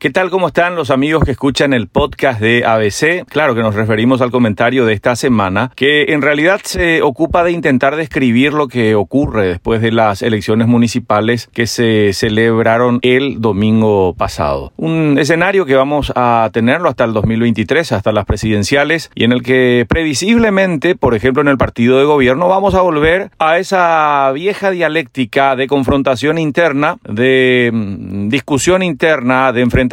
¿Qué tal? ¿Cómo están los amigos que escuchan el podcast de ABC? Claro que nos referimos al comentario de esta semana, que en realidad se ocupa de intentar describir lo que ocurre después de las elecciones municipales que se celebraron el domingo pasado. Un escenario que vamos a tenerlo hasta el 2023, hasta las presidenciales, y en el que previsiblemente, por ejemplo en el partido de gobierno, vamos a volver a esa vieja dialéctica de confrontación interna, de mm, discusión interna, de enfrentamiento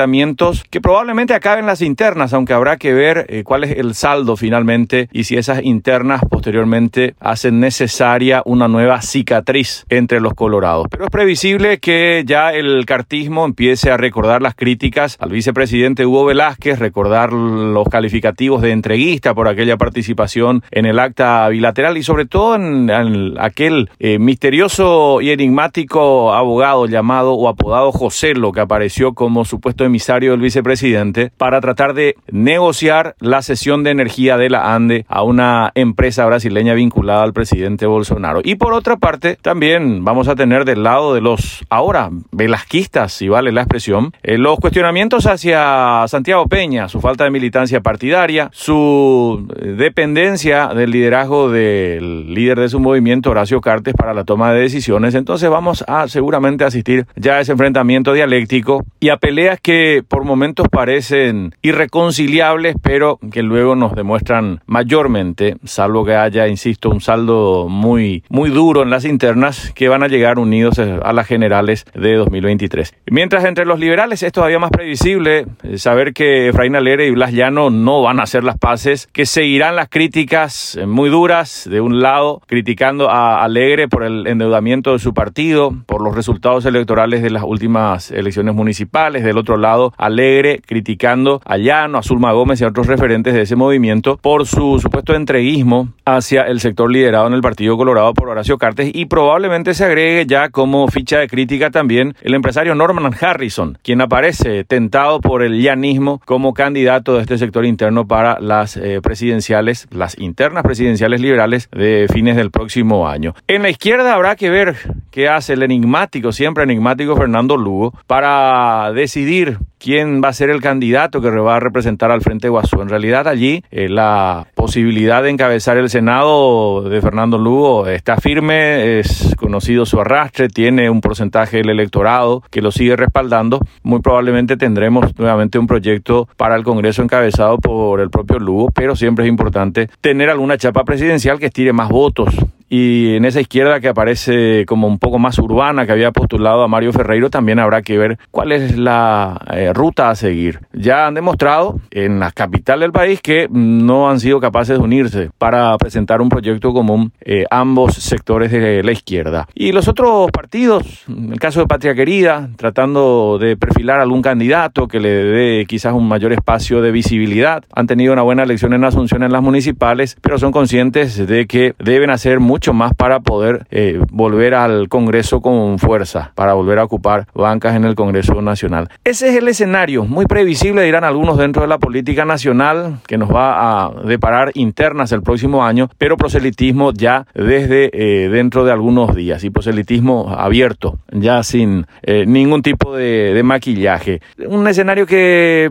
que probablemente acaben las internas, aunque habrá que ver eh, cuál es el saldo finalmente y si esas internas posteriormente hacen necesaria una nueva cicatriz entre los colorados. Pero es previsible que ya el cartismo empiece a recordar las críticas al vicepresidente Hugo Velázquez, recordar los calificativos de entreguista por aquella participación en el acta bilateral y sobre todo en, aquel eh, misterioso y enigmático abogado llamado o apodado José, lo que apareció como supuesto emisario del vicepresidente para tratar de negociar la cesión de energía de la ANDE a una empresa brasileña vinculada al presidente Bolsonaro. Y por otra parte, también vamos a tener del lado de los ahora velasquistas, si vale la expresión, eh, los cuestionamientos hacia Santiago Peña, su falta de militancia partidaria, su eh, dependencia del liderazgo del líder de su movimiento, Horacio Cartes, para la toma de decisiones. Entonces vamos a seguramente asistir ya a ese enfrentamiento dialéctico y a peleas que por momentos parecen irreconciliables, pero que luego nos demuestran mayormente, salvo que haya, insisto, un saldo muy, muy duro en las internas, que van a llegar unidos a las generales de 2023. Mientras entre los liberales es todavía más previsible eh, saber que Efraín Alere y Blas Llano no van a hacer las paces, que seguirán las críticas eh, muy duras de un lado, criticando a Alegre por el endeudamiento de su partido, por los resultados electorales de las últimas elecciones municipales, del otro lado alegre, criticando a Llano, a Zulma Gómez y a otros referentes de ese movimiento por su supuesto entreguismo hacia el sector liderado en el Partido Colorado por Horacio Cartes y probablemente se agregue ya como ficha de crítica también el empresario Norman Harrison, quien aparece tentado por el llanismo como candidato de este sector interno para las eh, presidenciales, las internas presidenciales liberales de fines del próximo año. En la izquierda habrá que ver qué hace el enigmático, siempre enigmático Fernando Lugo, para decidir quién va a ser el candidato que va a representar al Frente Guasú. En realidad allí eh, la posibilidad de encabezar el Senado de Fernando Lugo está firme, es conocido su arrastre, tiene un porcentaje del electorado que lo sigue respaldando. Muy probablemente tendremos nuevamente un proyecto para el Congreso encabezado por el propio Lugo, pero siempre es importante tener alguna chapa presidencial que estire más votos y en esa izquierda que aparece como un poco más urbana que había postulado a Mario Ferreiro también habrá que ver cuál es la eh, ruta a seguir. Ya han demostrado en la capital del país que no han sido capaces de unirse para presentar un proyecto común eh, ambos sectores de la izquierda. Y los otros partidos, en el caso de Patria Querida, tratando de perfilar algún candidato que le dé quizás un mayor espacio de visibilidad, han tenido una buena elección en Asunción en las municipales, pero son conscientes de que deben hacer mucho más para poder eh, volver al Congreso con fuerza, para volver a ocupar bancas en el Congreso Nacional. Ese es el escenario, muy previsible, dirán algunos dentro de la política nacional, que nos va a deparar internas el próximo año, pero proselitismo ya desde eh, dentro de algunos días y proselitismo abierto, ya sin eh, ningún tipo de, maquillaje. Un escenario que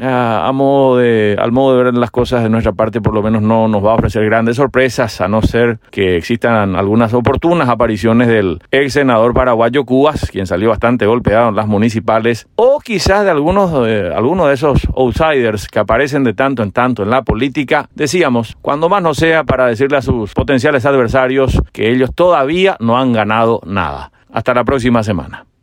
a, modo de, al modo de ver las cosas de nuestra parte por lo menos no nos va a ofrecer grandes sorpresas, a no ser que existan algunas oportunas apariciones del ex senador paraguayo Cubas, quien salió bastante golpeado en las municipales, o quizás de algunos, de, algunos de esos outsiders que aparecen de tanto en tanto en la política, decíamos, cuando más no sea para decirle a sus potenciales adversarios que ellos todavía no han ganado nada. Hasta la próxima semana.